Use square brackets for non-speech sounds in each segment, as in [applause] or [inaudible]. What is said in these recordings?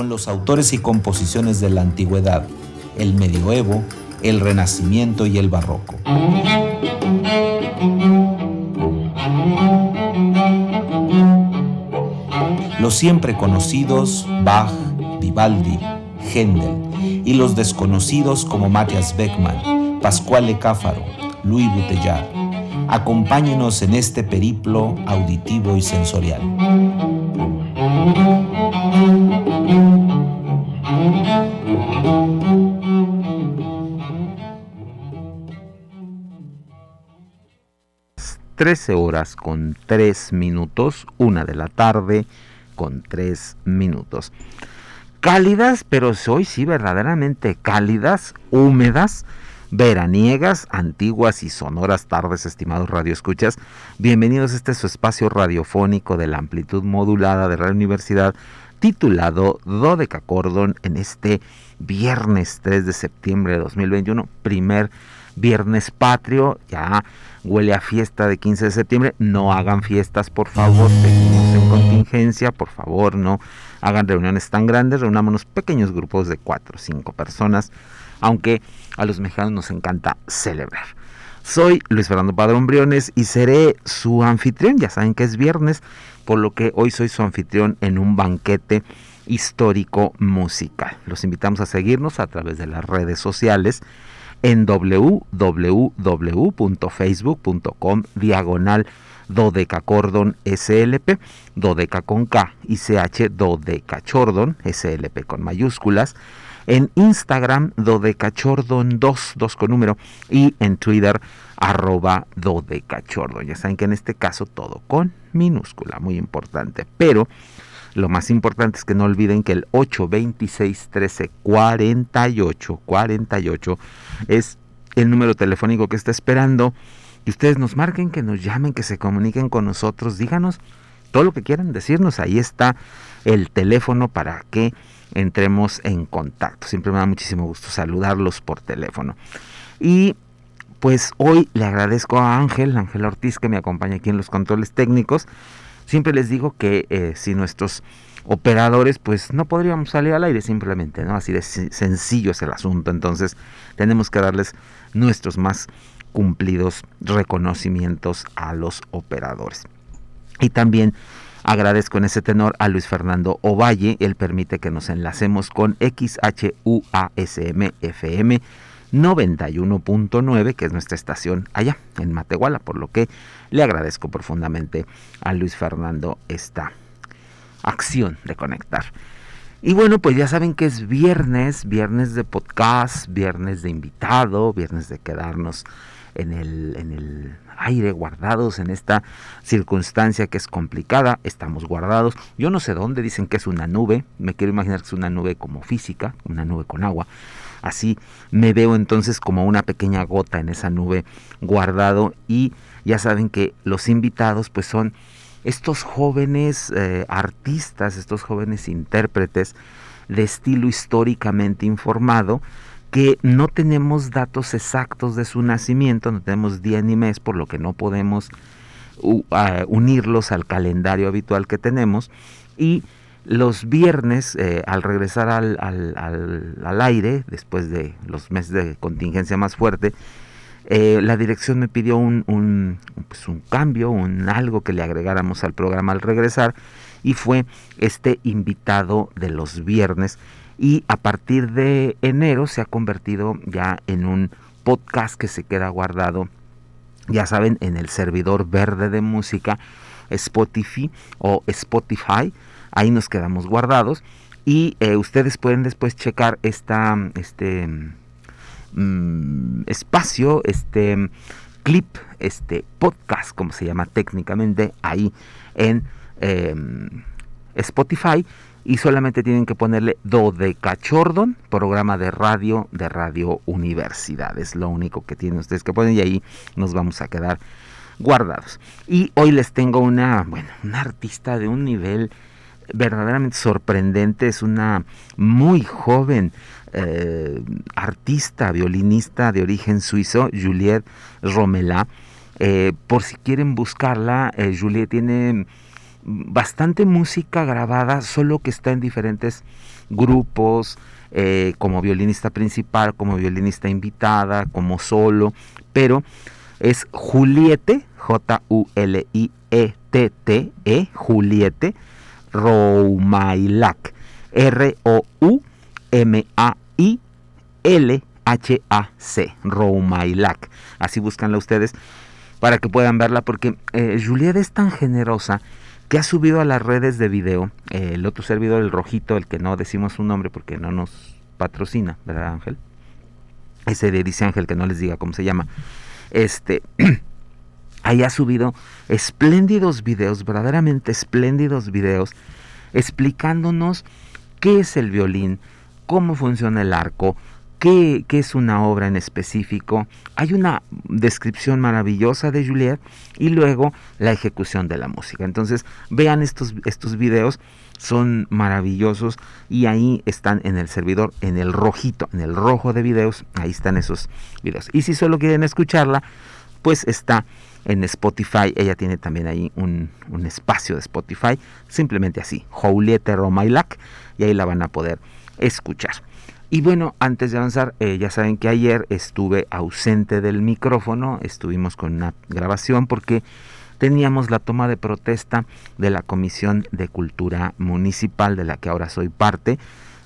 con los autores y composiciones de la antigüedad, el medioevo, el renacimiento y el barroco. Los siempre conocidos Bach, Vivaldi, Händel y los desconocidos como Matthias Beckmann, Pascual Cáfaro, Louis Bouteillard. Acompáñenos en este periplo auditivo y sensorial. Trece horas con tres minutos, una de la tarde con tres minutos. Cálidas, pero hoy sí verdaderamente cálidas, húmedas, veraniegas, antiguas y sonoras tardes, estimados radioescuchas. Bienvenidos a este su espacio radiofónico de la amplitud modulada de la Universidad, titulado Dodeca Cordon, en este viernes 3 de septiembre de 2021, primer viernes patrio, ya huele a fiesta de 15 de septiembre, no hagan fiestas, por favor, seguimos en contingencia, por favor, no hagan reuniones tan grandes, reunámonos pequeños grupos de 4 o 5 personas, aunque a los mexicanos nos encanta celebrar. Soy Luis Fernando Padrón Briones y seré su anfitrión, ya saben que es viernes, por lo que hoy soy su anfitrión en un banquete histórico musical. Los invitamos a seguirnos a través de las redes sociales en www.facebook.com diagonal dodecacordon slp, dodeca con K y CH dodecachordon slp con mayúsculas, en Instagram dodecachordon 2, 2 con número y en Twitter arroba dodecachordon. Ya saben que en este caso todo con minúscula, muy importante, pero lo más importante es que no olviden que el 826 13 48 48 es el número telefónico que está esperando. Y ustedes nos marquen, que nos llamen, que se comuniquen con nosotros. Díganos todo lo que quieran decirnos. Ahí está el teléfono para que entremos en contacto. Siempre me da muchísimo gusto saludarlos por teléfono. Y pues hoy le agradezco a Ángel, Ángel Ortiz, que me acompaña aquí en los controles técnicos. Siempre les digo que eh, si nuestros operadores, pues no podríamos salir al aire simplemente, ¿no? Así de sencillo es el asunto. Entonces, tenemos que darles nuestros más cumplidos reconocimientos a los operadores. Y también agradezco en ese tenor a Luis Fernando Ovalle, él permite que nos enlacemos con XHUASM FM 91.9, que es nuestra estación allá en Matehuala, por lo que le agradezco profundamente a Luis Fernando esta acción de conectar. Y bueno, pues ya saben que es viernes, viernes de podcast, viernes de invitado, viernes de quedarnos en el, en el aire, guardados en esta circunstancia que es complicada. Estamos guardados. Yo no sé dónde dicen que es una nube. Me quiero imaginar que es una nube como física, una nube con agua. Así me veo entonces como una pequeña gota en esa nube guardado y ya saben que los invitados pues son estos jóvenes eh, artistas, estos jóvenes intérpretes de estilo históricamente informado que no tenemos datos exactos de su nacimiento, no tenemos día ni mes, por lo que no podemos unirlos al calendario habitual que tenemos y los viernes, eh, al regresar al, al, aire, después de los meses de contingencia más fuerte, eh, la dirección me pidió un, un, pues un cambio, un algo que le agregáramos al programa al regresar, y fue este invitado de los viernes. Y a partir de enero se ha convertido ya en un podcast que se queda guardado, ya saben, en el servidor verde de música Spotify o Spotify ahí nos quedamos guardados y eh, ustedes pueden después checar esta, este mm, espacio, este clip, este podcast, como se llama técnicamente, ahí en em, Spotify y solamente tienen que ponerle Dodecachordon, programa de radio de Radio Universidad. Es lo único que tienen ustedes que poner y ahí nos vamos a quedar guardados. Y hoy les tengo una, bueno, una artista de un nivel verdaderamente sorprendente, es una muy joven eh, artista, violinista de origen suizo, Juliette Romelá. Eh, por si quieren buscarla, eh, Juliette tiene bastante música grabada, solo que está en diferentes grupos, eh, como violinista principal, como violinista invitada, como solo, pero es Juliette, J-U-L-I-E-T-T-E, -E, Juliette Roumailac, R-O-U-M-A-I-L-H-A-C, Roumailac. Así búscanla ustedes para que puedan verla, porque eh, Juliette es tan generosa que ha subido a las redes de video eh, el otro servidor, el rojito, el que no decimos su nombre porque no nos patrocina, ¿verdad Ángel? Ese de dice Ángel que no les diga cómo se llama. Este, [clears throat] ahí ha subido espléndidos videos, verdaderamente espléndidos videos, explicándonos qué es el violín, cómo funciona el arco, qué, es una obra en específico. Hay una descripción maravillosa de Juliet y luego la ejecución de la música. Entonces vean estos, estos videos, son maravillosos y ahí están en el servidor, en el rojito, en el rojo de videos, ahí están esos videos. Y si solo quieren escucharla, pues está en Spotify. Ella tiene también ahí un, espacio de Spotify, simplemente así, Juliette Romailac, y ahí la van a poder escuchar. Y bueno, antes de avanzar, eh, ya saben que ayer estuve ausente del micrófono, estuvimos con una grabación porque teníamos la toma de protesta de la Comisión de Cultura Municipal, de la que ahora soy parte,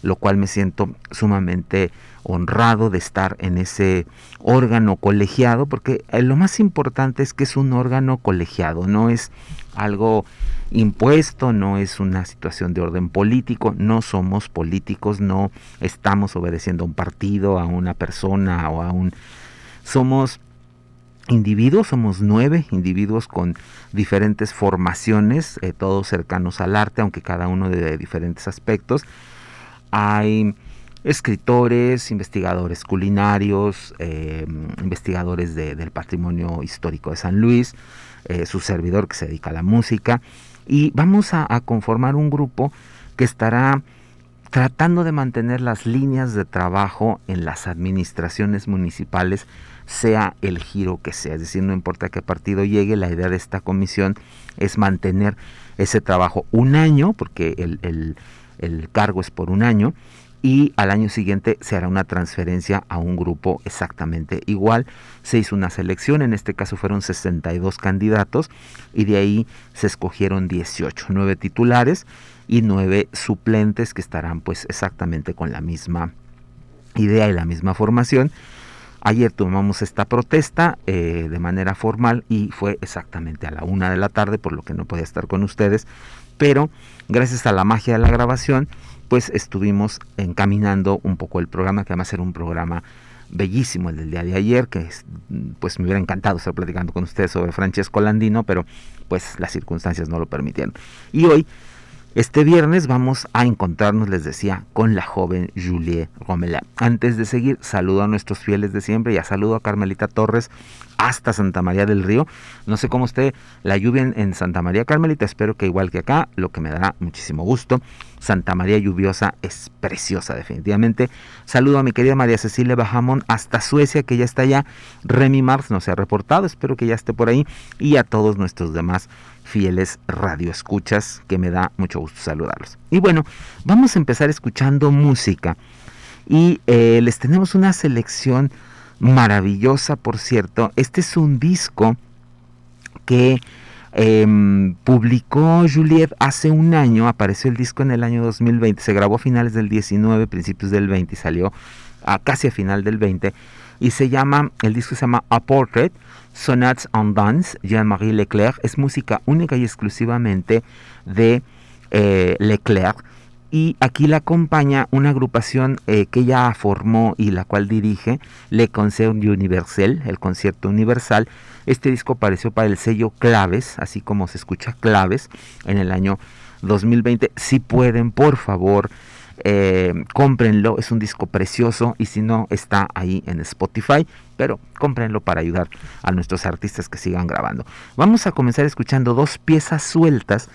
lo cual me siento sumamente honrado de estar en ese órgano colegiado, porque eh, lo más importante es que es un órgano colegiado, no es algo impuesto, no es una situación de orden político, no somos políticos, no estamos obedeciendo a un partido, a una persona o a un... Somos individuos, somos nueve individuos con diferentes formaciones, eh, todos cercanos al arte, aunque cada uno de diferentes aspectos. Hay escritores, investigadores culinarios, eh, investigadores del patrimonio histórico de San Luis, eh, su servidor que se dedica a la música, y vamos a, conformar un grupo que estará tratando de mantener las líneas de trabajo en las administraciones municipales, sea el giro que sea. Es decir, no importa qué partido llegue, la idea de esta comisión es mantener ese trabajo un año, porque el, el cargo es por un año, y al año siguiente se hará una transferencia a un grupo exactamente igual. Se hizo una selección, en este caso fueron 62 candidatos y de ahí se escogieron 18, 9 titulares y 9 suplentes que estarán pues exactamente con la misma idea y la misma formación. Ayer tomamos esta protesta eh, de manera formal y fue exactamente a la una de la tarde, por lo que no podía estar con ustedes, pero gracias a la magia de la grabación, pues estuvimos encaminando un poco el programa, que además era un programa bellísimo el del día de ayer, que pues me hubiera encantado estar platicando con ustedes sobre Francesco Landino, pero pues las circunstancias no lo permitieron. Y hoy, este viernes, vamos a encontrarnos, les decía, con la joven Julie Romela. Antes de seguir, saludo a nuestros fieles de siempre y a saludo a Carmelita Torres, hasta Santa María del Río. No sé cómo esté la lluvia en, Santa María Carmelita, espero que igual que acá, lo que me dará muchísimo gusto. Santa María lluviosa es preciosa definitivamente. Saludo a mi querida María Cecilia Bajamón hasta Suecia, que ya está allá. Remy Mars no se ha reportado, espero que ya esté por ahí. Y a todos nuestros demás fieles radioescuchas, que me da mucho gusto saludarlos. Y bueno, vamos a empezar escuchando música. Y eh, les tenemos una selección maravillosa, por cierto. Este es un disco que em, publicó Juliet hace un año, apareció el disco en el año 2020, se grabó a finales del 19, principios del 20 y salió a casi a final del 20 y se llama, el disco se llama A Portrait, Sonats en Dance, Jean-Marie Leclerc, es música única y exclusivamente de eh, Leclerc y aquí la acompaña una agrupación eh, que ella formó y la cual dirige, Le Concert Universel, el concierto universal. Este disco apareció para el sello Claves, así como se escucha Claves, en el año 2020. Si pueden, por favor, eh, cómprenlo, es un disco precioso y si no, está ahí en Spotify, pero cómprenlo para ayudar a nuestros artistas que sigan grabando. Vamos a comenzar escuchando dos piezas sueltas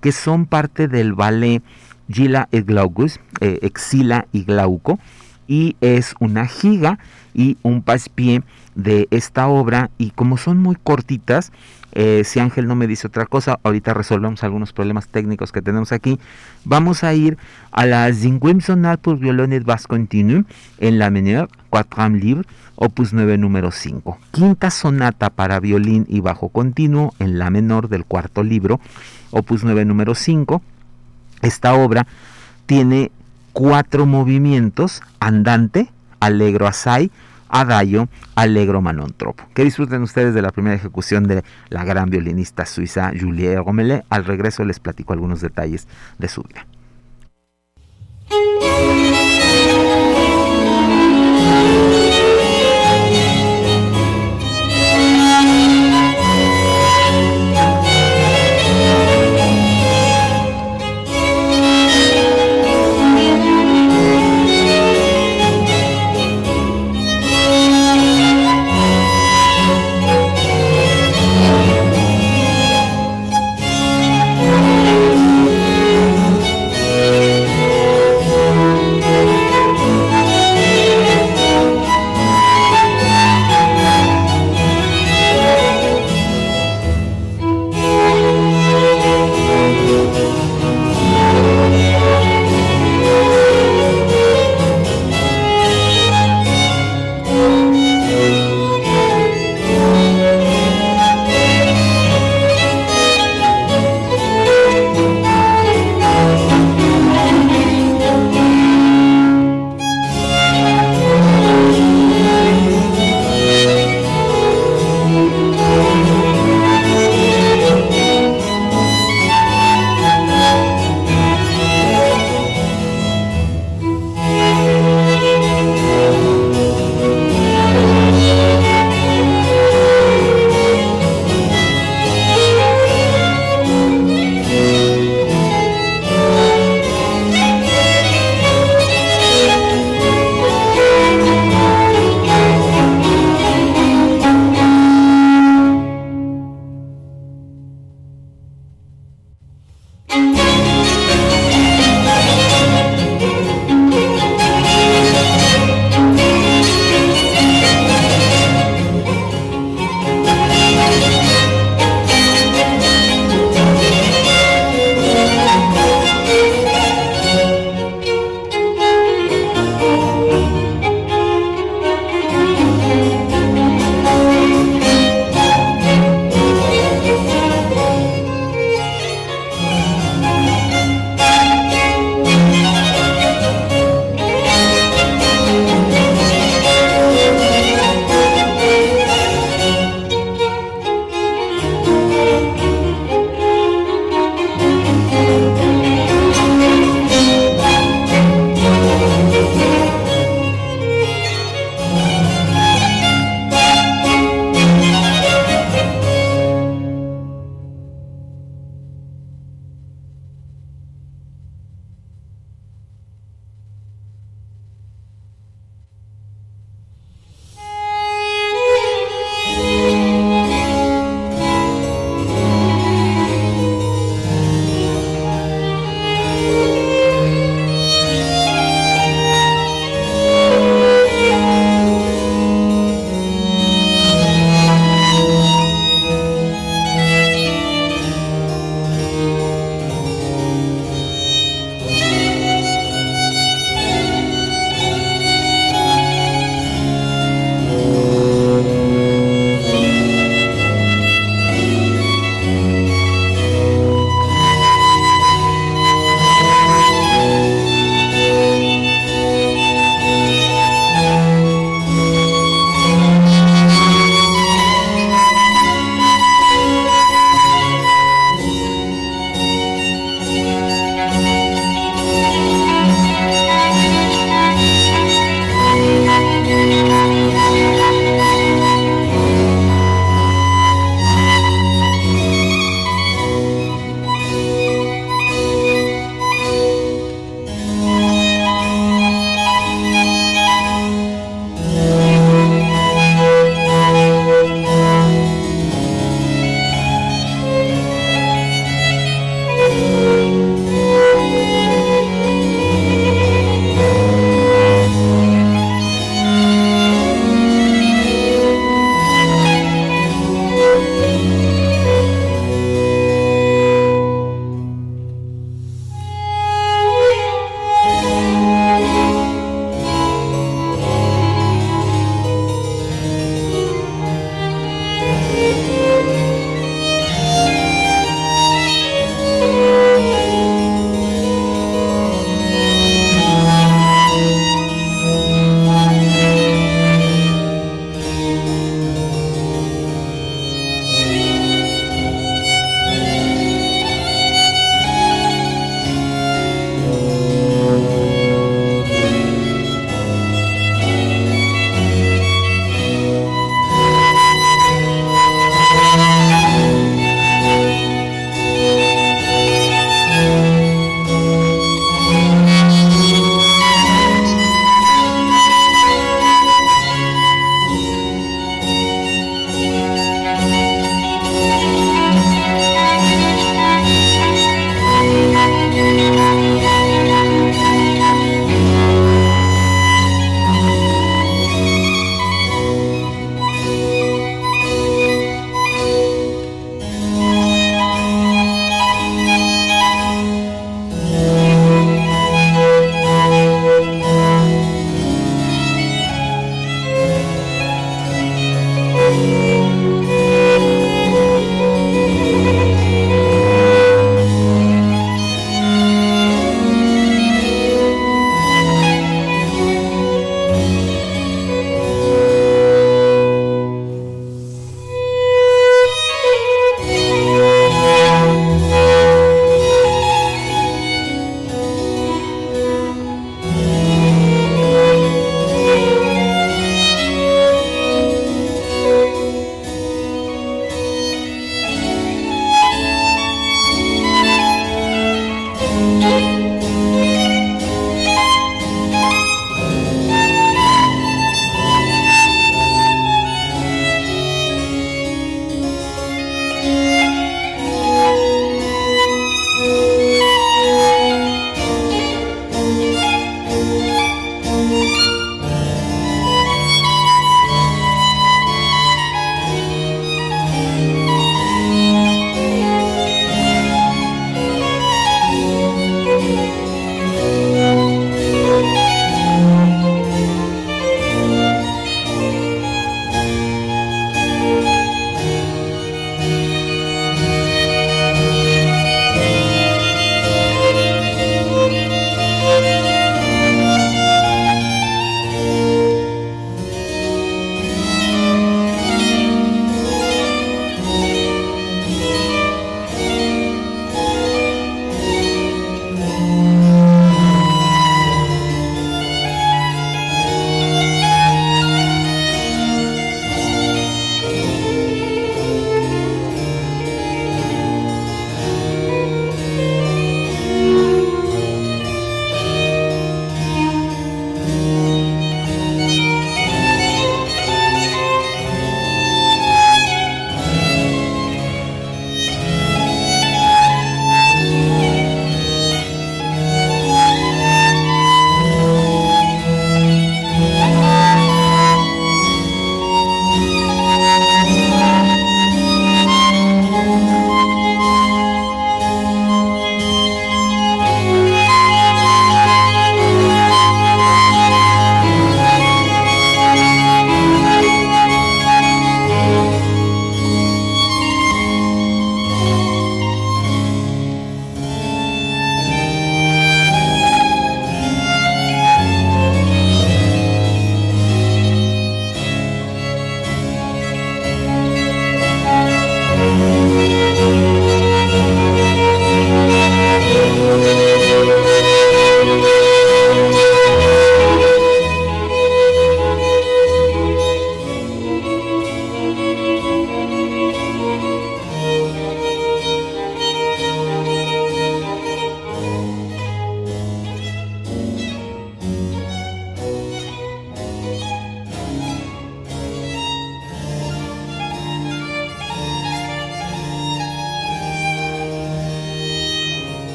que son parte del ballet Gila et Glaucus, eh, Exila y Glauco, y es una giga y un paspié de esta obra y como son muy cortitas, eh, si Ángel no me dice otra cosa, ahorita resolvemos algunos problemas técnicos que tenemos aquí. Vamos a ir a la Zinguim Sonal pour violon basse continue en la menor, 4 libre, opus 9 número 5. Quinta sonata para violín y bajo continuo en la menor del cuarto libro, opus 9 número 5. Esta obra tiene cuatro movimientos, andante, allegro assai, Adagio Allegro Manontropo. Que disfruten ustedes de la primera ejecución de la gran violinista suiza Julie Romelet. Al regreso les platico algunos detalles de su vida.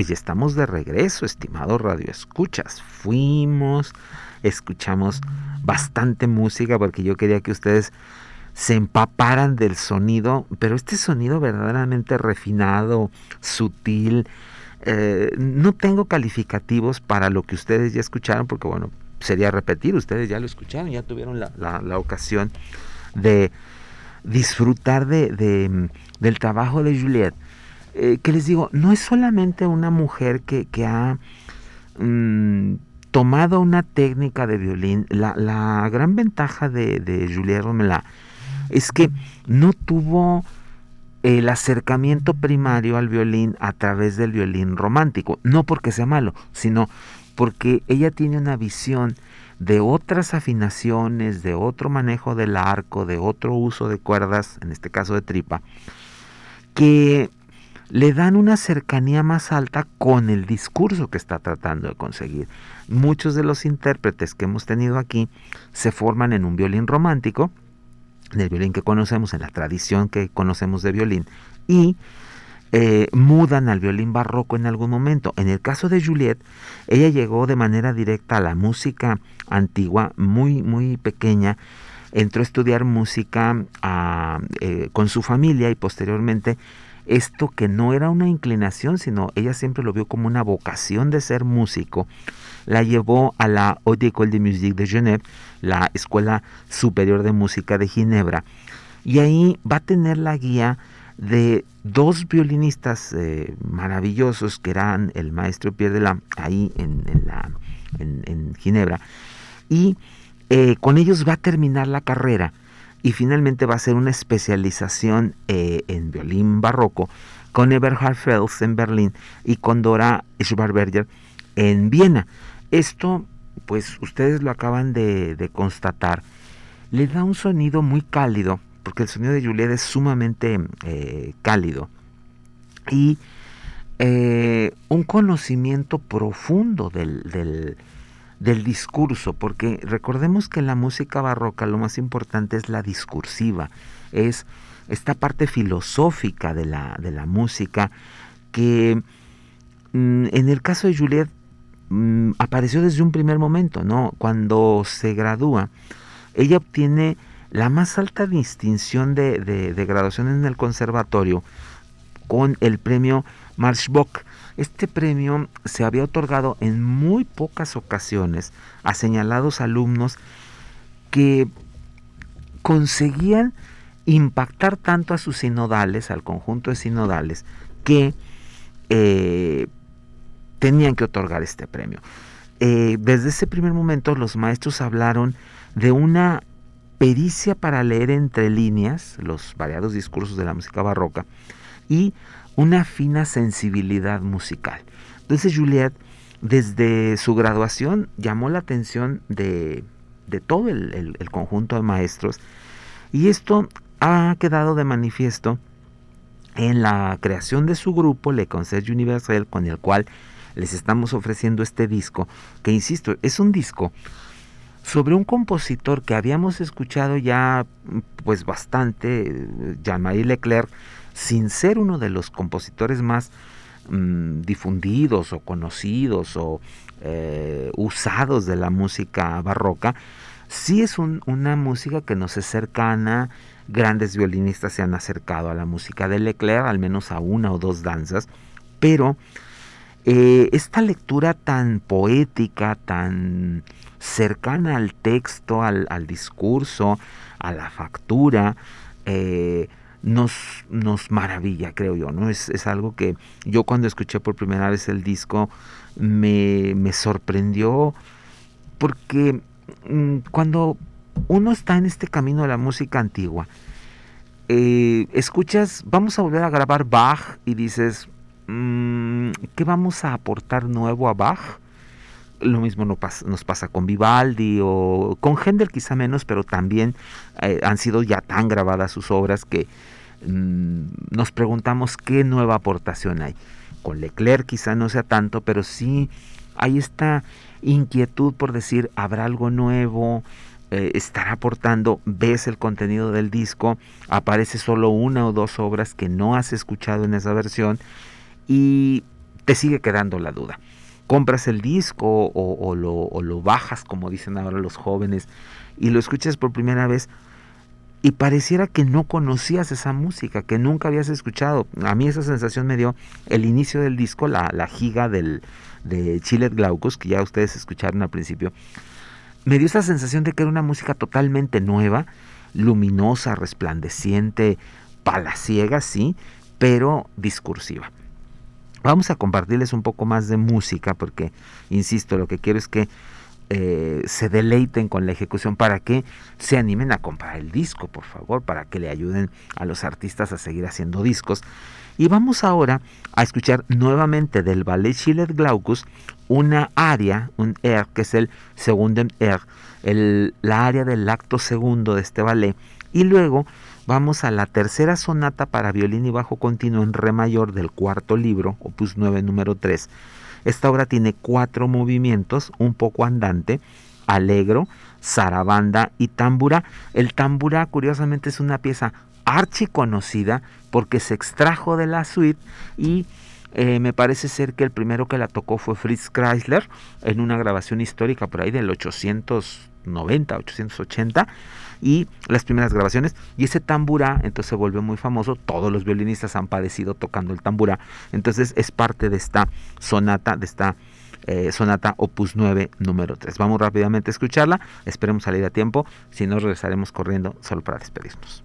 Pues ya estamos de regreso, estimado Radio Escuchas. Fuimos, escuchamos bastante música porque yo quería que ustedes se empaparan del sonido, pero este sonido verdaderamente refinado, sutil. Eh, no tengo calificativos para lo que ustedes ya escucharon, porque bueno, sería repetir, ustedes ya lo escucharon, ya tuvieron la, ocasión de disfrutar de, del trabajo de Juliette eh, que les digo, no es solamente una mujer que, ha mm, tomado una técnica de violín. La, gran ventaja de, de Juliette Romelá es que no tuvo el acercamiento primario al violín a través del violín romántico. No porque sea malo, sino porque ella tiene una visión de otras afinaciones, de otro manejo del arco, de otro uso de cuerdas, en este caso de tripa, que le dan una cercanía más alta con el discurso que está tratando de conseguir. Muchos de los intérpretes que hemos tenido aquí se forman en un violín romántico, en el violín que conocemos, en la tradición que conocemos de violín, y eh, mudan al violín barroco en algún momento. En el caso de Juliette, ella llegó de manera directa a la música antigua, muy, muy pequeña, entró a estudiar música ah, eh, con su familia y posteriormente esto que no era una inclinación, sino ella siempre lo vio como una vocación de ser músico, la llevó a la Haute École de Musique de Genève, la Escuela Superior de Música de Ginebra, y ahí va a tener la guía de dos violinistas eh, maravillosos que eran el maestro Pierre de la ahí en, la, en, Ginebra, y eh, con ellos va a terminar la carrera y finalmente va a ser una especialización eh, en violín barroco con Eberhard Fels en Berlín y con Dora Schwarberger en Viena. Esto, pues ustedes lo acaban de, constatar, le da un sonido muy cálido, porque el sonido de Juliet es sumamente eh, cálido, y eh, un conocimiento profundo del, del discurso, porque recordemos que en la música barroca lo más importante es la discursiva, es esta parte filosófica de la, de la música que mm, en el caso de Juliet mm, apareció desde un primer momento, ¿no? Cuando se gradúa, ella obtiene la más alta distinción de, de graduación en el conservatorio con el premio Marschbock, este premio se había otorgado en muy pocas ocasiones a señalados alumnos que conseguían impactar tanto a sus sinodales, al conjunto de sinodales, que eh, tenían que otorgar este premio. Eh, desde ese primer momento los maestros hablaron de una pericia para leer entre líneas los variados discursos de la música barroca y una fina sensibilidad musical. Entonces Juliet, desde su graduación, llamó la atención de, todo el, conjunto de maestros y esto ha quedado de manifiesto en la creación de su grupo Le Concert Universel, con el cual les estamos ofreciendo este disco, que insisto, es un disco sobre un compositor que habíamos escuchado ya pues bastante, Jean-Marie Leclerc, sin ser uno de los compositores más mm, difundidos o conocidos o eh, usados de la música barroca, sí es una música que nos es cercana, grandes violinistas se han acercado a la música de Leclerc, al menos a una o dos danzas, pero Eh, esta lectura tan poética, tan cercana al texto, al, discurso, a la factura, eh, nos, nos maravilla, creo yo, ¿no? Es, es, algo que yo cuando escuché por primera vez el disco me, me sorprendió porque mm, cuando uno está en este camino de la música antigua, eh, escuchas, vamos a volver a grabar Bach y dices, mm, ¿qué vamos a aportar nuevo a Bach? Lo mismo nos pasa, con Vivaldi o con Händel quizá menos, pero también eh, han sido ya tan grabadas sus obras que mm, nos preguntamos qué nueva aportación hay. Con Leclerc quizá no sea tanto, pero sí hay esta inquietud por decir, ¿habrá algo nuevo? Eh, ¿Estará aportando? Ves el contenido del disco, aparece solo una o dos obras que no has escuchado en esa versión y te sigue quedando la duda compras el disco o, lo, bajas, como dicen ahora los jóvenes, y lo escuchas por primera vez y pareciera que no conocías esa música, que nunca habías escuchado. A mí esa sensación me dio el inicio del disco, la, la giga del, de Chilet Glaucus, que ya ustedes escucharon al principio. Me dio esa sensación de que era una música totalmente nueva, luminosa, resplandeciente, palaciega, sí, pero discursiva. Vamos a compartirles un poco más de música porque, insisto, lo que quiero es que eh, se deleiten con la ejecución para que se animen a comprar el disco, por favor, para que le ayuden a los artistas a seguir haciendo discos. Y vamos ahora a escuchar nuevamente del ballet Schiller Glaucus una aria, un air, que es el segundo air, el, la aria del acto segundo de este ballet. Y luego Vamos a la tercera sonata para violín y bajo continuo en re mayor del cuarto libro, opus 9, número 3. Esta obra tiene cuatro movimientos, un poco andante, alegro, zarabanda y tambura. El tambura, curiosamente, es una pieza archiconocida porque se extrajo de la suite y eh, me parece ser que el primero que la tocó fue Fritz Chrysler en una grabación histórica por ahí del 890, 880 y las primeras grabaciones. Y ese tamburá entonces se volvió muy famoso. Todos los violinistas han padecido tocando el tamburá. Entonces es parte de esta sonata, de esta eh, sonata opus 9 número 3. Vamos rápidamente a escucharla. Esperemos salir a tiempo. Si no, regresaremos corriendo solo para despedirnos.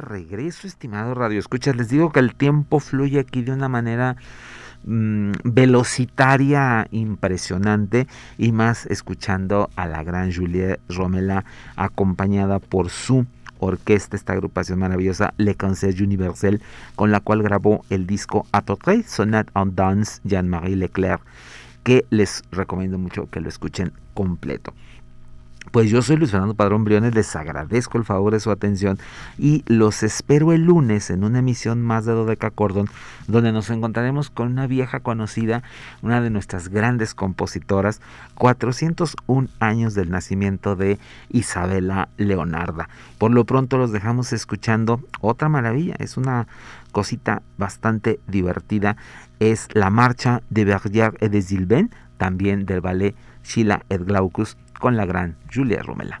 Regreso, estimados Radio Escuchas. Les digo que el tiempo fluye aquí de una manera mm, velocitaria impresionante y más escuchando a la gran Juliette Romela acompañada por su orquesta, esta agrupación maravillosa Le Concert Universel, con la cual grabó el disco A Sonat Sonate en Danse, Jean-Marie Leclerc, que les recomiendo mucho que lo escuchen completo. Pues yo soy Luis Fernando Padrón Briones, les agradezco el favor de su atención y los espero el lunes en una emisión más de Dodeca Cordon, donde nos encontraremos con una vieja conocida, una de nuestras grandes compositoras, 401 años del nacimiento de Isabela Leonarda. Por lo pronto los dejamos escuchando otra maravilla, es una cosita bastante divertida, es la marcha de Berger et de Zilben, también del ballet Sheila et Glaucus con la gran Julia Rumela.